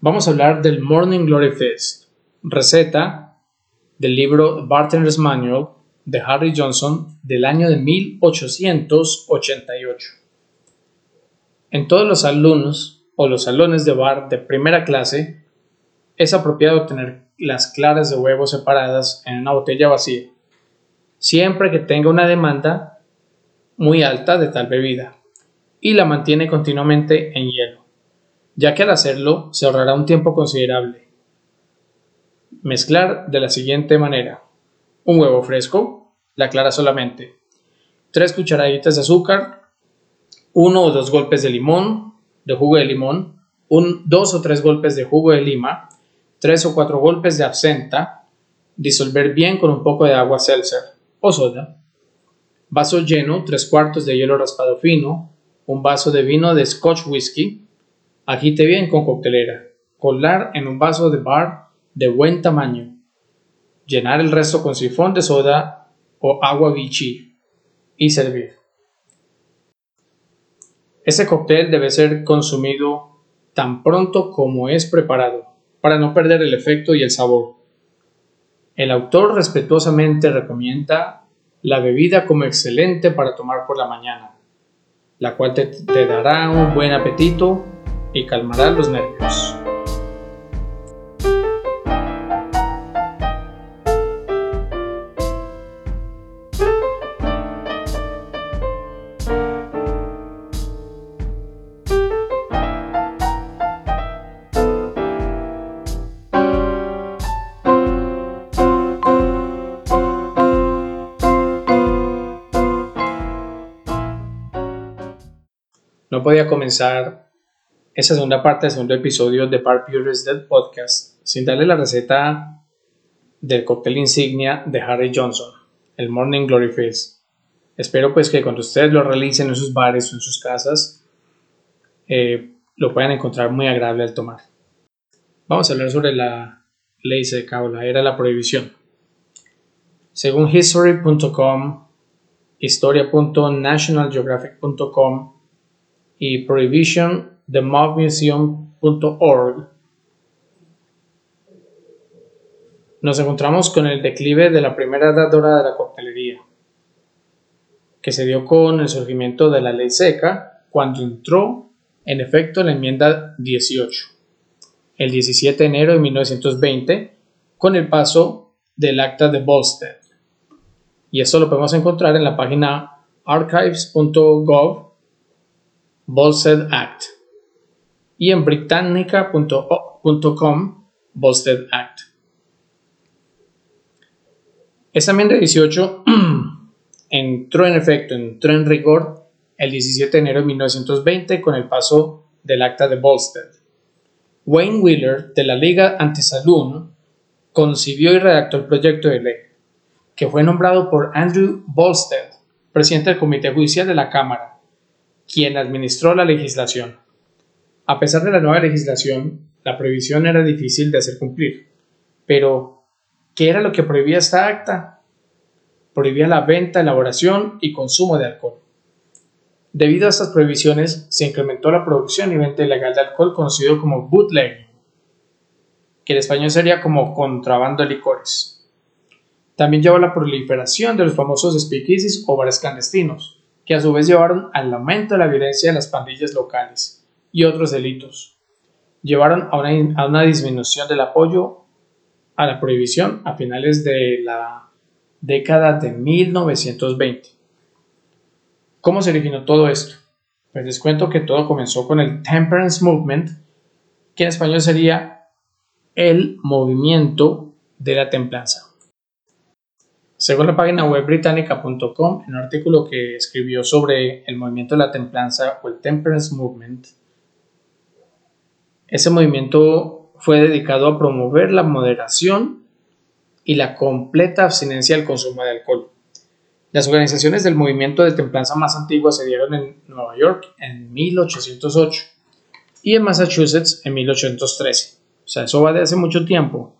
Vamos a hablar del Morning Glory Fest, receta del libro Bartender's Manual de Harry Johnson del año de 1888. En todos los alumnos o los salones de bar de primera clase es apropiado tener las claras de huevo separadas en una botella vacía, siempre que tenga una demanda muy alta de tal bebida y la mantiene continuamente en hielo ya que al hacerlo se ahorrará un tiempo considerable. Mezclar de la siguiente manera. Un huevo fresco, la clara solamente. 3 cucharaditas de azúcar, 1 o 2 golpes de limón, de jugo de limón, 2 o 3 golpes de jugo de lima, 3 o 4 golpes de absenta, disolver bien con un poco de agua seltzer o soda, vaso lleno, 3 cuartos de hielo raspado fino, un vaso de vino de Scotch whisky, Agite bien con coctelera. Colar en un vaso de bar de buen tamaño. Llenar el resto con sifón de soda o agua vichy y servir. Este cóctel debe ser consumido tan pronto como es preparado, para no perder el efecto y el sabor. El autor respetuosamente recomienda la bebida como excelente para tomar por la mañana, la cual te, te dará un buen apetito y calmará los nervios. No podía comenzar esa segunda parte del segundo episodio de Par Pure's Dead Podcast sin darle la receta del cóctel insignia de Harry Johnson, el Morning Glory Face. Espero pues que cuando ustedes lo realicen en sus bares o en sus casas, eh, lo puedan encontrar muy agradable al tomar. Vamos a hablar sobre la ley seca o la era la prohibición. Según history.com, historia.nationalgeographic.com y Prohibition themobmuseum.org, nos encontramos con el declive de la primera edad dorada de la coctelería, que se dio con el surgimiento de la ley seca cuando entró en efecto la enmienda 18, el 17 de enero de 1920, con el paso del acta de Volstead. Y esto lo podemos encontrar en la página archives.gov Volstead Act y en britannica.com Volstead Act. Esta enmienda 18 entró en efecto, entró en rigor el 17 de enero de 1920 con el paso del acta de Volstead. Wayne Wheeler de la Liga Antisaloon concibió y redactó el proyecto de ley, que fue nombrado por Andrew Volstead, presidente del Comité Judicial de la Cámara, quien administró la legislación. A pesar de la nueva legislación, la prohibición era difícil de hacer cumplir. Pero, ¿qué era lo que prohibía esta acta? Prohibía la venta, elaboración y consumo de alcohol. Debido a estas prohibiciones, se incrementó la producción y venta ilegal de alcohol conocido como bootleg, que en español sería como contrabando de licores. También llevó a la proliferación de los famosos speakeasies o bares clandestinos, que a su vez llevaron al aumento de la violencia de las pandillas locales y otros delitos llevaron a una, disminución del apoyo a la prohibición a finales de la década de 1920. ¿Cómo se originó todo esto? Pues les cuento que todo comenzó con el Temperance Movement, que en español sería el movimiento de la templanza. Según la página web británica.com, en un artículo que escribió sobre el movimiento de la templanza o el Temperance Movement, ese movimiento fue dedicado a promover la moderación y la completa abstinencia del consumo de alcohol. Las organizaciones del movimiento de templanza más antiguas se dieron en Nueva York en 1808 y en Massachusetts en 1813. O sea, eso va de hace mucho tiempo.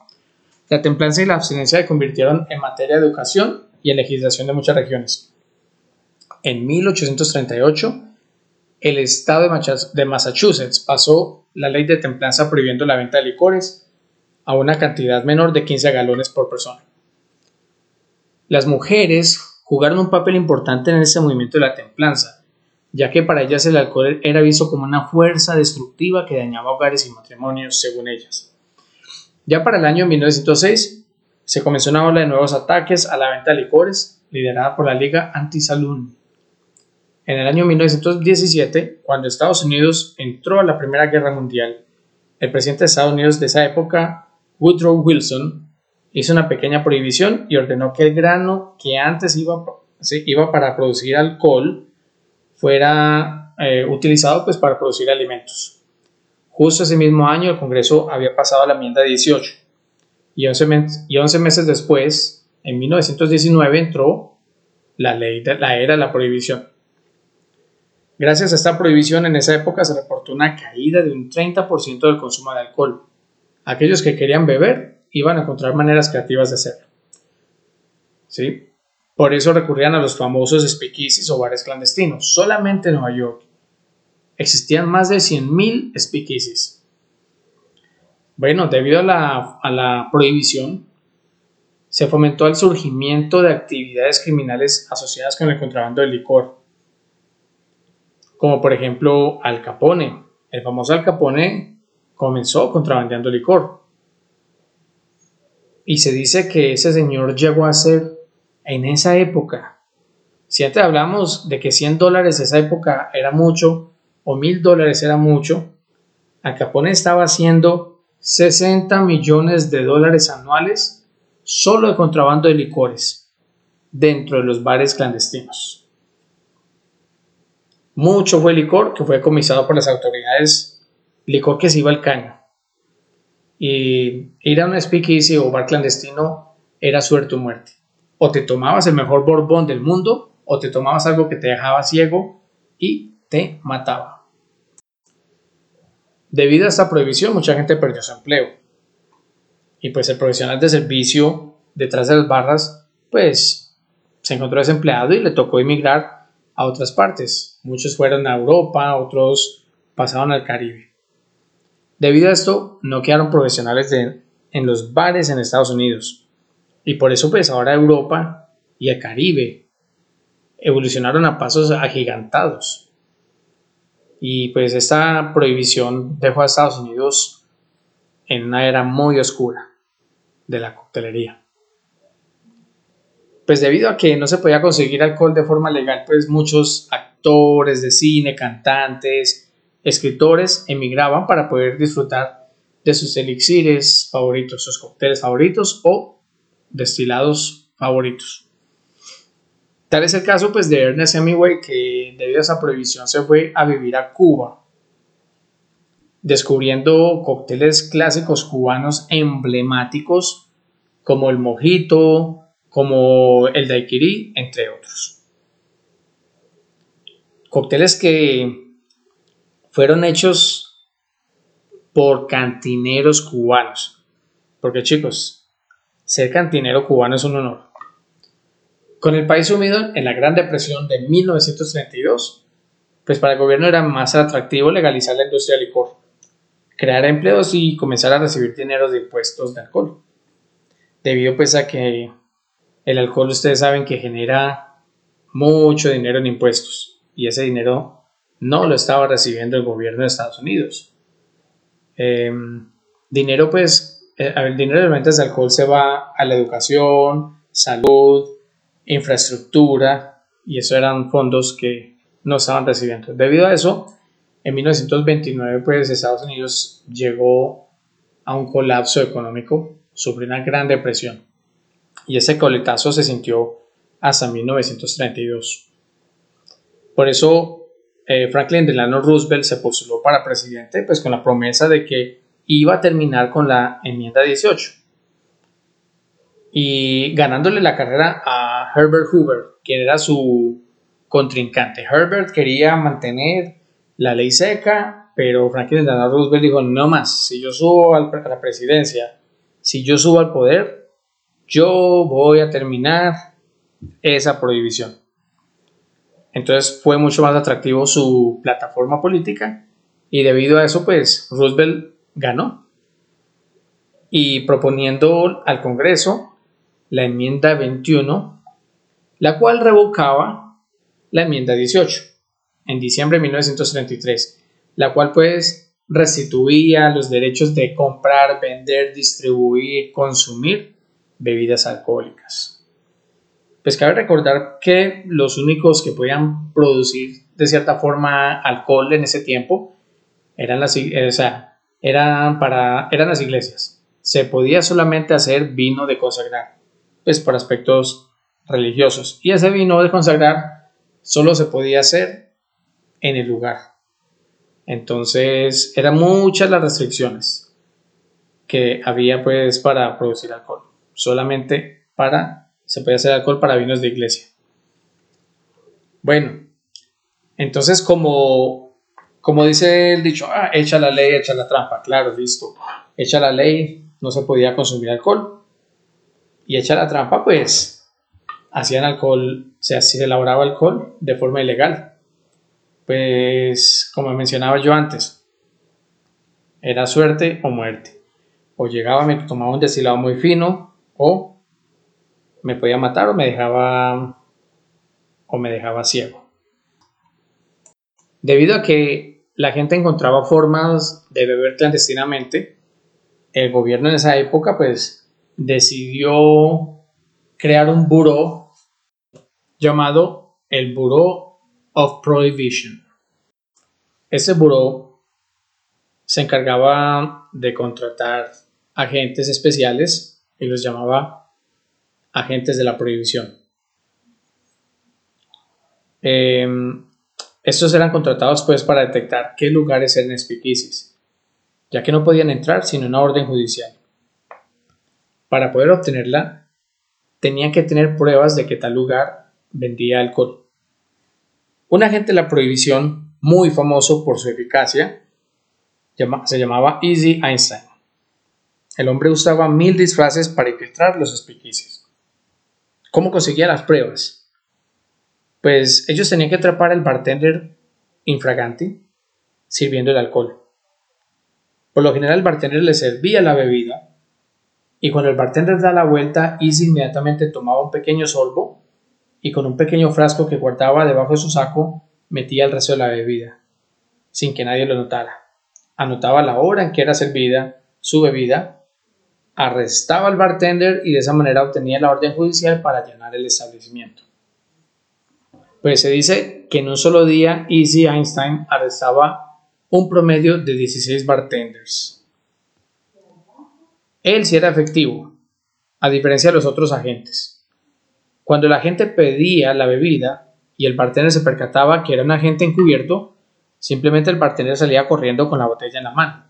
La templanza y la abstinencia se convirtieron en materia de educación y en legislación de muchas regiones. En 1838, el estado de Massachusetts pasó la ley de templanza prohibiendo la venta de licores a una cantidad menor de 15 galones por persona. Las mujeres jugaron un papel importante en ese movimiento de la templanza, ya que para ellas el alcohol era visto como una fuerza destructiva que dañaba hogares y matrimonios, según ellas. Ya para el año 1906 se comenzó una ola de nuevos ataques a la venta de licores, liderada por la Liga Anti-Saloon. En el año 1917, cuando Estados Unidos entró a la Primera Guerra Mundial, el presidente de Estados Unidos de esa época, Woodrow Wilson, hizo una pequeña prohibición y ordenó que el grano que antes iba, iba para producir alcohol fuera eh, utilizado pues, para producir alimentos. Justo ese mismo año el Congreso había pasado la enmienda 18 y 11, y 11 meses después, en 1919, entró la ley de la era de la prohibición. Gracias a esta prohibición en esa época se reportó una caída de un 30% del consumo de alcohol. Aquellos que querían beber iban a encontrar maneras creativas de hacerlo. ¿Sí? Por eso recurrían a los famosos speakeasies o bares clandestinos. Solamente en Nueva York existían más de 100.000 speakeasies. Bueno, debido a la, a la prohibición, se fomentó el surgimiento de actividades criminales asociadas con el contrabando de licor, como por ejemplo Al Capone. El famoso Al Capone comenzó contrabandeando licor. Y se dice que ese señor llegó a ser en esa época, si antes hablamos de que 100 dólares esa época era mucho o 1000 dólares era mucho, Al Capone estaba haciendo 60 millones de dólares anuales solo de contrabando de licores dentro de los bares clandestinos. Mucho fue licor que fue comisado por las autoridades, licor que se iba al caño. Y ir a un speakeasy o bar clandestino era suerte o muerte o te tomabas el mejor borbón del mundo o te tomabas algo que te dejaba ciego y te mataba. Debido a esta prohibición, mucha gente perdió su empleo. Y pues el profesional de servicio detrás de las barras, pues se encontró desempleado y le tocó emigrar a otras partes. Muchos fueron a Europa, otros pasaron al Caribe. Debido a esto, no quedaron profesionales en los bares en Estados Unidos. Y por eso pues ahora Europa y el Caribe evolucionaron a pasos agigantados. Y pues esta prohibición dejó a Estados Unidos en una era muy oscura de la coctelería. Pues debido a que no se podía conseguir alcohol de forma legal, pues muchos actores de cine, cantantes, escritores emigraban para poder disfrutar de sus elixires favoritos, sus cócteles favoritos o destilados favoritos. Tal es el caso pues, de Ernest Hemingway, que debido a esa prohibición se fue a vivir a Cuba, descubriendo cócteles clásicos cubanos emblemáticos como el mojito, como el daiquiri, entre otros. Cócteles que fueron hechos por cantineros cubanos. Porque chicos, ser cantinero cubano es un honor. Con el país sumido en la Gran Depresión de 1932, pues para el gobierno era más atractivo legalizar la industria del licor, crear empleos y comenzar a recibir dinero de impuestos de alcohol. Debido pues a que el alcohol ustedes saben que genera mucho dinero en impuestos y ese dinero no lo estaba recibiendo el gobierno de Estados Unidos. Em, dinero pues eh, el dinero de ventas de alcohol se va a la educación, salud, infraestructura, y eso eran fondos que no estaban recibiendo. Debido a eso, en 1929, pues Estados Unidos llegó a un colapso económico, sufrió una gran depresión, y ese coletazo se sintió hasta 1932. Por eso, eh, Franklin Delano Roosevelt se postuló para presidente, pues con la promesa de que iba a terminar con la enmienda 18 y ganándole la carrera a Herbert Hoover, quien era su contrincante. Herbert quería mantener la ley seca, pero Franklin Delano Roosevelt dijo, no más, si yo subo a la presidencia, si yo subo al poder, yo voy a terminar esa prohibición. Entonces fue mucho más atractivo su plataforma política y debido a eso, pues Roosevelt ganó. Y proponiendo al Congreso la enmienda 21, la cual revocaba la enmienda 18 en diciembre de 1933, la cual pues restituía los derechos de comprar, vender, distribuir, consumir bebidas alcohólicas. Pues cabe recordar que los únicos que podían producir de cierta forma alcohol en ese tiempo eran las, eh, eran para, eran las iglesias. Se podía solamente hacer vino de consagrar, pues por aspectos religiosos. Y ese vino de consagrar solo se podía hacer en el lugar. Entonces eran muchas las restricciones que había pues para producir alcohol. Solamente para, se podía hacer alcohol para vinos de iglesia. Bueno, entonces como como dice el dicho, ah, echa la ley, echa la trampa. Claro, listo. Echa la ley, no se podía consumir alcohol. Y echa la trampa, pues hacían alcohol, se, se elaboraba alcohol de forma ilegal. Pues, como mencionaba yo antes, era suerte o muerte. O llegaba, me tomaba un destilado muy fino, o me podía matar, o me dejaba, o me dejaba ciego. Debido a que la gente encontraba formas de beber clandestinamente. El gobierno en esa época pues decidió crear un buró llamado el Bureau of Prohibition. Ese buró se encargaba de contratar agentes especiales y los llamaba agentes de la prohibición. Em, estos eran contratados pues para detectar qué lugares eran speakeasies, ya que no podían entrar sin una orden judicial. Para poder obtenerla, tenían que tener pruebas de que tal lugar vendía alcohol. Un agente de la prohibición, muy famoso por su eficacia, se llamaba Easy Einstein. El hombre usaba mil disfraces para infiltrar los speakeasies. ¿Cómo conseguía las pruebas? pues ellos tenían que atrapar al bartender infraganti sirviendo el alcohol. Por lo general el bartender le servía la bebida y cuando el bartender da la vuelta, Easy inmediatamente tomaba un pequeño sorbo y con un pequeño frasco que guardaba debajo de su saco metía el resto de la bebida, sin que nadie lo notara. Anotaba la hora en que era servida su bebida, arrestaba al bartender y de esa manera obtenía la orden judicial para allanar el establecimiento. Pues se dice que en un solo día Easy Einstein arrestaba un promedio de 16 bartenders. Él sí era efectivo, a diferencia de los otros agentes. Cuando el agente pedía la bebida y el bartender se percataba que era un agente encubierto, simplemente el bartender salía corriendo con la botella en la mano.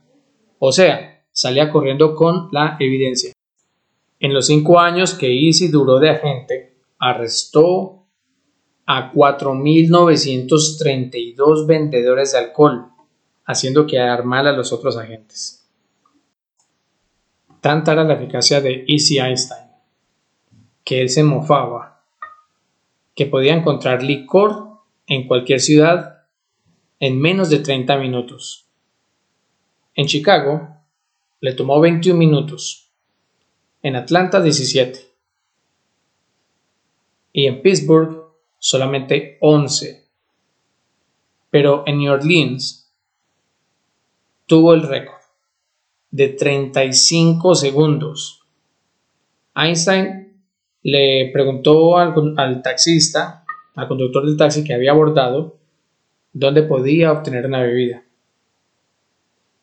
O sea, salía corriendo con la evidencia. En los cinco años que Easy duró de agente, arrestó a 4.932 vendedores de alcohol, haciendo quedar mal a los otros agentes. Tanta era la eficacia de Easy Einstein, que él se mofaba, que podía encontrar licor en cualquier ciudad en menos de 30 minutos. En Chicago le tomó 21 minutos, en Atlanta 17 y en Pittsburgh solamente 11. Pero en New Orleans tuvo el récord de 35 segundos. Einstein le preguntó al, taxista, al conductor del taxi que había abordado, dónde podía obtener una bebida.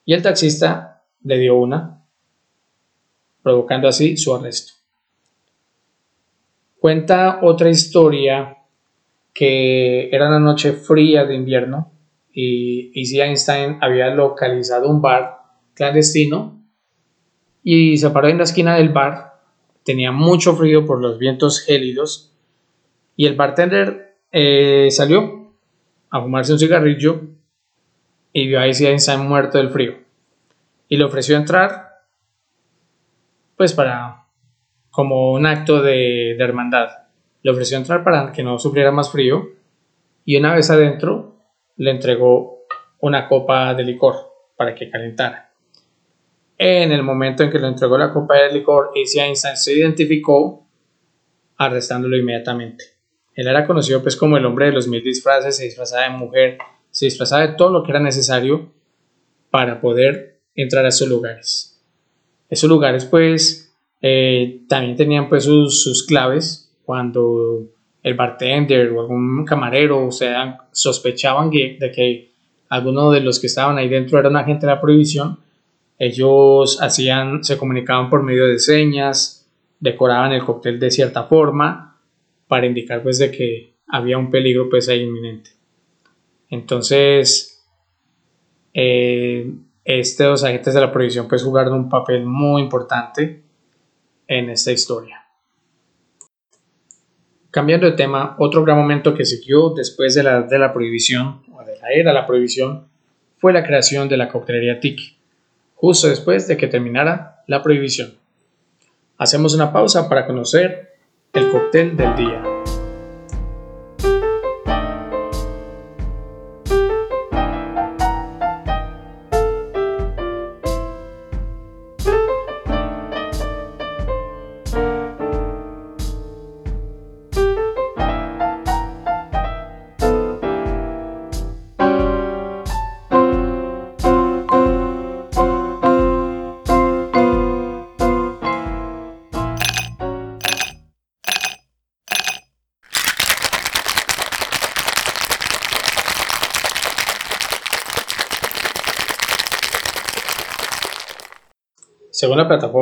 Y el taxista le dio una, provocando así su arresto. Cuenta otra historia que era una noche fría de invierno y Easy Einstein había localizado un bar clandestino y se paró en la esquina del bar. Tenía mucho frío por los vientos gélidos y el bartender eh, salió a fumarse un cigarrillo y vio a Einstein muerto del frío y le ofreció entrar pues para como un acto de hermandad le ofreció entrar para que no sufriera más frío y una vez adentro le entregó una copa de licor para que calentara. En el momento en que le entregó la copa de licor, ese Einstein se identificó arrestándolo inmediatamente. Él era conocido pues como el hombre de los mil disfraces, se disfrazaba de mujer, se disfrazaba de todo lo que era necesario para poder entrar a esos lugares. Esos lugares pues eh, también tenían pues sus, claves cuando el bartender o algún camarero o sospechaban de que alguno de los que estaban ahí dentro era un agente de la prohibición, ellos hacían, se comunicaban por medio de señas, decoraban el cóctel de cierta forma para indicar pues de que había un peligro pues ahí inminente. Entonces, eh, estos agentes de la prohibición pues jugaron un papel muy importante en esta historia. Cambiando de tema, otro gran momento que siguió después de la, de la prohibición, o de la era de la prohibición, fue la creación de la coctelería Tiki, justo después de que terminara la prohibición. Hacemos una pausa para conocer el cóctel del día.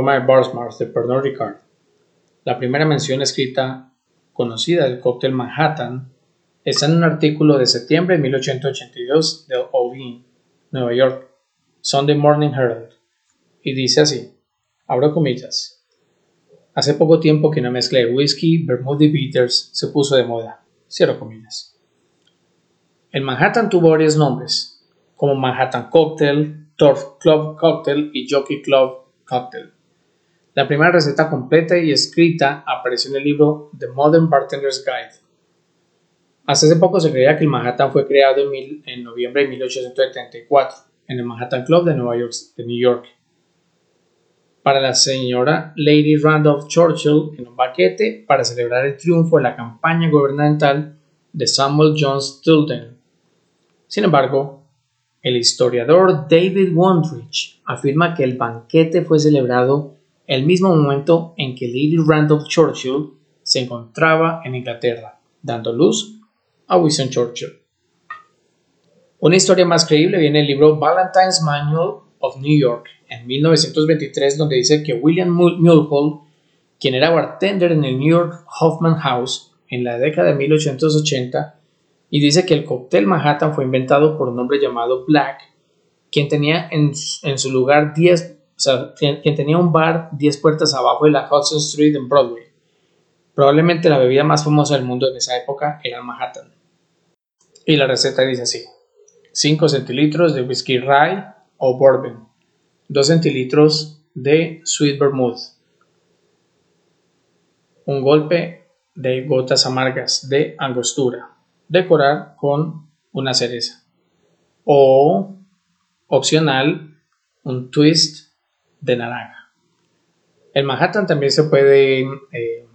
Plataforma de Barsmart de Pernod Ricard, la primera mención escrita conocida del cóctel Manhattan está en un artículo de septiembre de 1882 de Ovine, Nueva York, Sunday Morning Herald, y dice así, abro comillas, hace poco tiempo que una mezcla de whisky, vermouth y bitters se puso de moda, cierro comillas. El Manhattan tuvo varios nombres, como Manhattan Cocktail, Turf Club Cocktail y Jockey Club Cocktail. La primera receta completa y escrita apareció en el libro The Modern Bartender's Guide. Hasta hace poco se creía que el Manhattan fue creado en, noviembre de 1874 en el Manhattan Club de, Nueva York, de New York para la señora Lady Randolph Churchill en un baquete para celebrar el triunfo de la campaña gubernamental de Samuel Jones Tilden. Sin embargo, el historiador David Wondrich afirma que el banquete fue celebrado el mismo momento en que Lady Randolph Churchill se encontraba en Inglaterra, dando luz a Winston Churchill. Una historia más creíble viene en el libro Valentine's Manual of New York, en 1923, donde dice que William Mulhall, quien era bartender en el New York Hoffman House en la década de 1880, y dice que el cóctel Manhattan fue inventado por un hombre llamado Black, quien tenía en, su lugar 10, o sea, quien, tenía un bar 10 puertas abajo de la Hudson Street en Broadway. Probablemente la bebida más famosa del mundo en esa época era Manhattan. Y la receta dice así: 5 centilitros de whisky rye o bourbon, 2 centilitros de sweet vermouth, un golpe de gotas amargas de angostura, decorar con una cereza. O, opcional, un twist de naranja. El Manhattan también se puede, eh,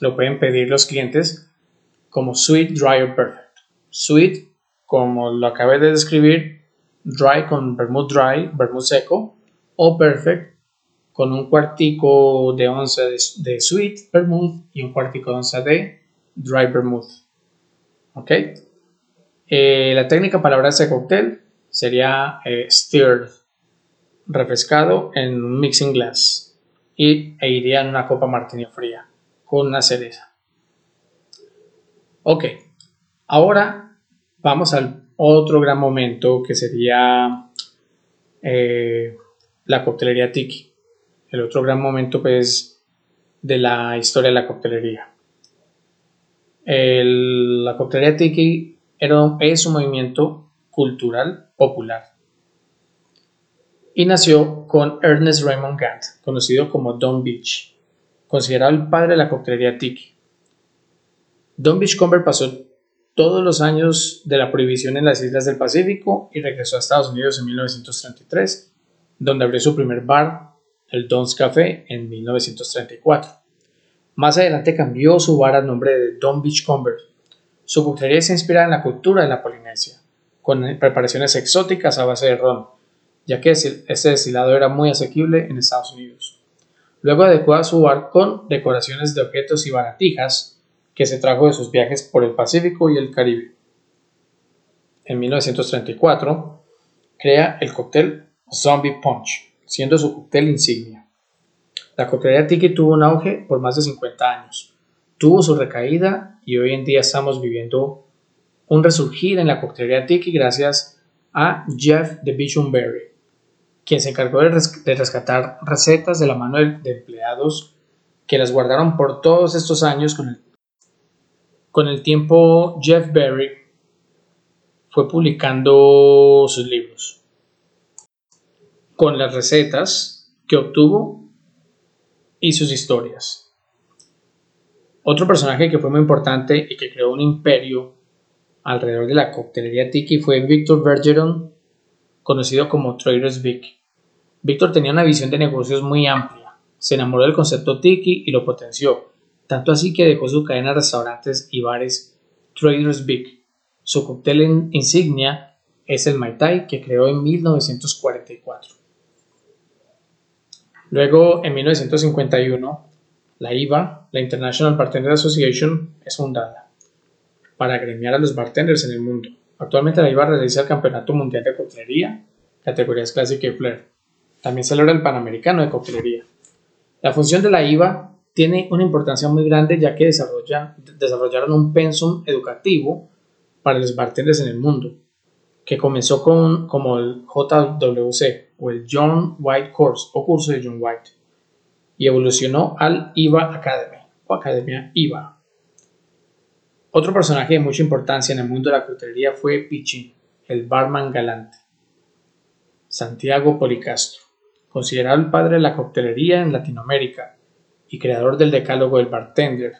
lo pueden pedir los clientes como sweet, dry o perfect. Sweet, como lo acabé de describir, dry con vermouth dry, vermouth seco, o perfect con un cuartico de onza de, sweet vermouth y un cuartico de onza de dry vermouth. ¿Ok? Eh, la técnica para ese cóctel sería eh, stirred, refrescado en un mixing glass y, e iría en una copa martini fría con una cereza. Ok, ahora vamos al otro gran momento que sería eh, la coctelería tiki. El otro gran momento pues de la historia de la coctelería la coctelería tiki era, es un movimiento cultural popular y nació con Ernest Raymond Gant, conocido como Don Beach, considerado el padre de la coctelería tiki. Don Beachcomber pasó todos los años de la prohibición en las islas del Pacífico y regresó a Estados Unidos en 1933, donde abrió su primer bar, el Don's Café, en 1934. Más adelante cambió su bar al nombre de Don Beachcomber. Su coctelería se inspira en la cultura de la Polinesia, con preparaciones exóticas a base de ron, ya que ese destilado era muy asequible en Estados Unidos. Luego adecuó su bar con decoraciones de objetos y baratijas que se trajo de sus viajes por el Pacífico y el Caribe. En 1934 crea el cóctel Zombie Punch, siendo su cóctel insignia. La coctelería Tiki tuvo un auge por más de 50 años, tuvo su recaída y hoy en día estamos viviendo un resurgir en la coctelería Tiki gracias a Jeff de Berry, quien se encargó de, rescatar recetas de la mano de, empleados que las guardaron por todos estos años con el, con el tiempo Jeff Berry fue publicando sus libros con las recetas que obtuvo y sus historias. Otro personaje que fue muy importante y que creó un imperio alrededor de la coctelería tiki fue Victor Bergeron, conocido como Traders Vic. Víctor tenía una visión de negocios muy amplia, se enamoró del concepto tiki y lo potenció, tanto así que dejó su cadena de restaurantes y bares Traders Vic. Su cóctel insignia es el Mai Tai que creó en 1944. Luego, en 1951, la IVA, la International Bartender Association, es fundada para agremiar a los bartenders en el mundo. Actualmente la IVA realiza el Campeonato Mundial de Coctelería, categorías clásica y flair. También celebra el Panamericano de Coctelería. La función de la IVA tiene una importancia muy grande ya que desarrollaron un pensum educativo para los bartenders en el mundo, que comenzó con, como el JWC o el John White Course o curso de John White y evolucionó al IVA Academy o Academia IVA otro personaje de mucha importancia en el mundo de la coctelería fue Pichi, el barman galante. Santiago Policastro, considerado el padre de la coctelería en Latinoamérica y creador del decálogo del bartender,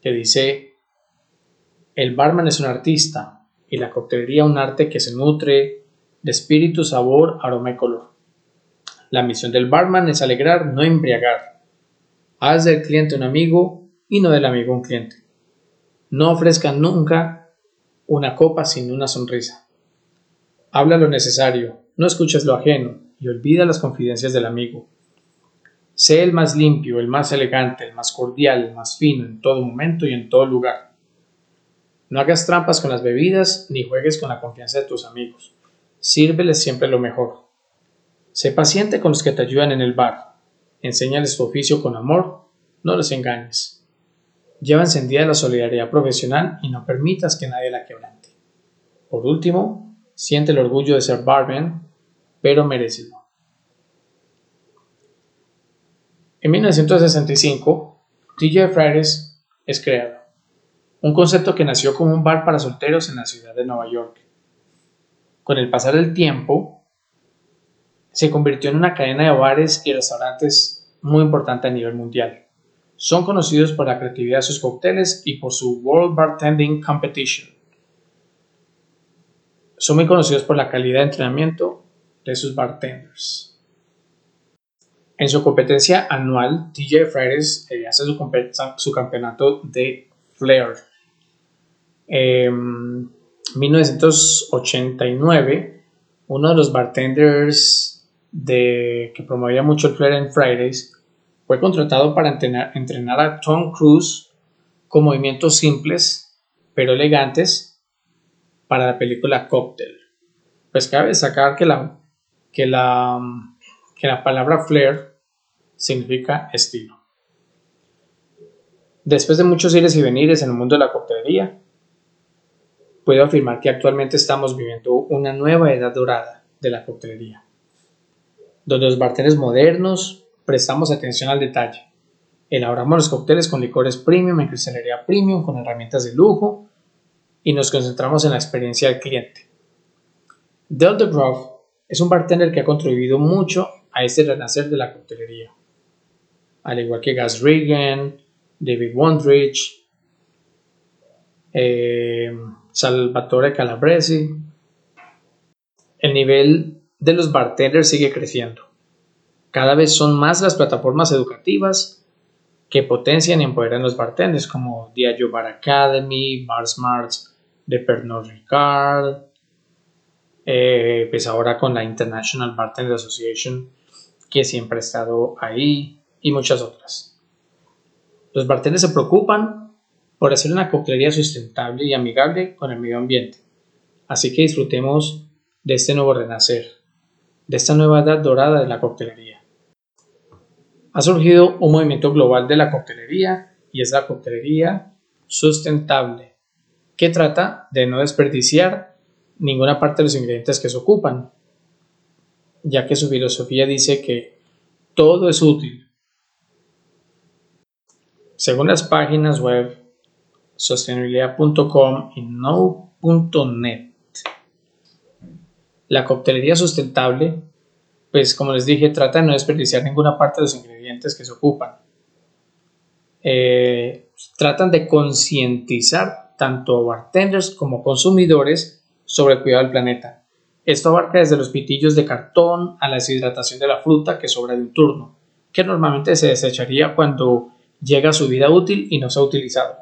que dice, el barman es un artista y la coctelería un arte que se nutre de espíritu, sabor, aroma y color. La misión del barman es alegrar, no embriagar. Haz del cliente un amigo y no del amigo un cliente. No ofrezcan nunca una copa sin una sonrisa. Habla lo necesario, no escuches lo ajeno y olvida las confidencias del amigo. Sé el más limpio, el más elegante, el más cordial, el más fino en todo momento y en todo lugar. No hagas trampas con las bebidas ni juegues con la confianza de tus amigos. Sírveles siempre lo mejor. Sé paciente con los que te ayudan en el bar. Enséñales tu oficio con amor. No los engañes. Lleva encendida la solidaridad profesional y no permitas que nadie la quebrante. Por último, siente el orgullo de ser barman, pero merecelo. En 1965, TJ Fridays es creado, un concepto que nació como un bar para solteros en la ciudad de Nueva York. Con el pasar del tiempo, se convirtió en una cadena de bares y restaurantes muy importante a nivel mundial. Son conocidos por la creatividad de sus cócteles y por su World Bartending Competition. Son muy conocidos por la calidad de entrenamiento de sus bartenders. En su competencia anual, TJ Fridays eh, hace su, campeonato de Flair. En 1989, uno de los bartenders de, que promovía mucho el Flair en Fridays fue contratado para entrenar, a Tom Cruise con movimientos simples pero elegantes para la película Cocktail. Pues cabe destacar que la, que la, que la palabra flair significa estilo. Después de muchos ires y venires en el mundo de la coctelería, puedo afirmar que actualmente estamos viviendo una nueva edad dorada de la coctelería, donde los bartenders modernos prestamos atención al detalle. Elaboramos los cócteles con licores premium en cristalería premium, con herramientas de lujo y nos concentramos en la experiencia del cliente. Del de es un bartender que ha contribuido mucho a este renacer de la coctelería. Al igual que Gas Regan, David Wondrich, eh, Salvatore Calabresi. El nivel de los bartenders sigue creciendo. Cada vez son más las plataformas educativas que potencian y empoderan los bartenders como Diageo Bar Academy, Bar Smarts de Pernod Ricard, eh, pues ahora con la International Bartender Association que siempre ha estado ahí y muchas otras. Los bartenders se preocupan por hacer una coctelería sustentable y amigable con el medio ambiente. Así que disfrutemos de este nuevo renacer, de esta nueva edad dorada de la coctelería. Ha surgido un movimiento global de la coctelería y es la coctelería sustentable, que trata de no desperdiciar ninguna parte de los ingredientes que se ocupan, ya que su filosofía dice que todo es útil. Según las páginas web sostenibilidad.com y no.net, la coctelería sustentable, pues como les dije, trata de no desperdiciar ninguna parte de los ingredientes que se ocupan. Eh, tratan de concientizar tanto a bartenders como consumidores sobre el cuidado del planeta. Esto abarca desde los pitillos de cartón a la deshidratación de la fruta que sobra de un turno, que normalmente se desecharía cuando llega a su vida útil y no se ha utilizado.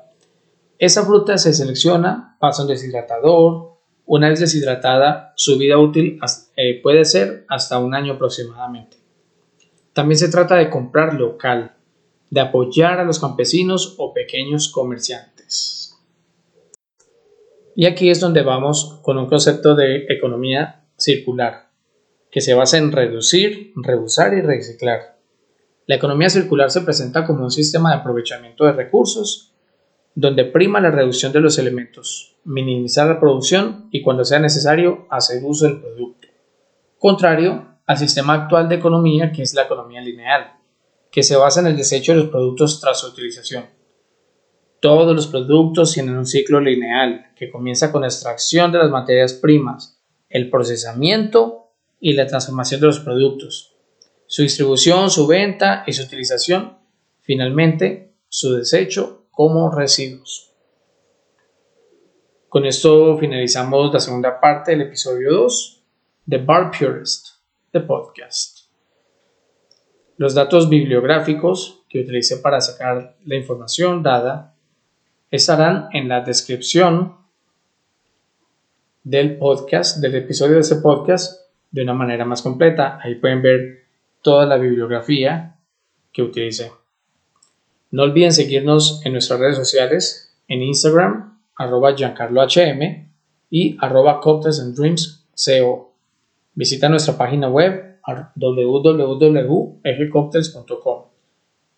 Esa fruta se selecciona, pasa un deshidratador, una vez deshidratada, su vida útil eh, puede ser hasta un año aproximadamente. También se trata de comprar local, de apoyar a los campesinos o pequeños comerciantes. Y aquí es donde vamos con un concepto de economía circular, que se basa en reducir, reusar y reciclar. La economía circular se presenta como un sistema de aprovechamiento de recursos donde prima la reducción de los elementos, minimizar la producción y cuando sea necesario hacer uso del producto. Contrario al sistema actual de economía que es la economía lineal, que se basa en el desecho de los productos tras su utilización. Todos los productos tienen un ciclo lineal que comienza con la extracción de las materias primas, el procesamiento y la transformación de los productos, su distribución, su venta y su utilización, finalmente su desecho como residuos. Con esto finalizamos la segunda parte del episodio 2 de Bar Purist, de podcast. Los datos bibliográficos que utilicé para sacar la información dada estarán en la descripción del podcast, del episodio de ese podcast, de una manera más completa. Ahí pueden ver toda la bibliografía que utilicé. No olviden seguirnos en nuestras redes sociales, en Instagram, arroba giancarlohm y arroba Co. Visita nuestra página web www.ejecocktails.com.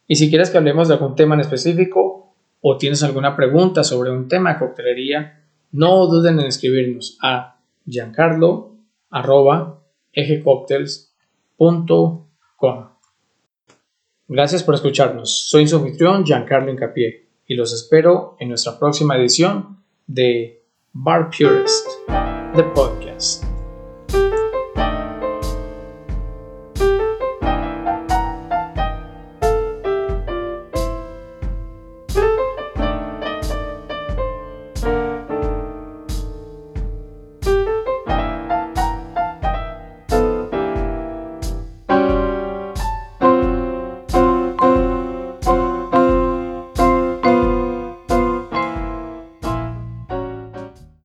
Y si quieres que hablemos de algún tema en específico o tienes alguna pregunta sobre un tema de coctelería, no duden en escribirnos a giancarlo.ejecocktails.com. Gracias por escucharnos. Soy su anfitrión Giancarlo Incapié y los espero en nuestra próxima edición de Bar Purist, the podcast.